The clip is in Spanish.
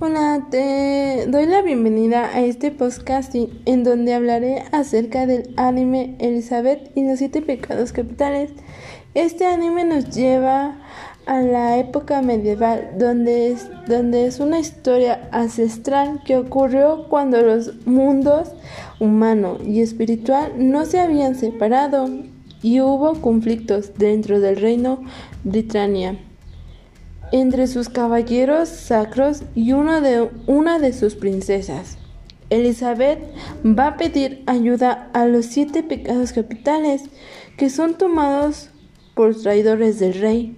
Hola, te doy la bienvenida a este podcasting en donde hablaré acerca del anime Elizabeth y los siete pecados capitales. Este anime nos lleva a la época medieval, donde es, donde es una historia ancestral que ocurrió cuando los mundos humano y espiritual no se habían separado y hubo conflictos dentro del reino Britania entre sus caballeros sacros y una de, una de sus princesas. Elizabeth va a pedir ayuda a los siete pecados capitales que son tomados por traidores del rey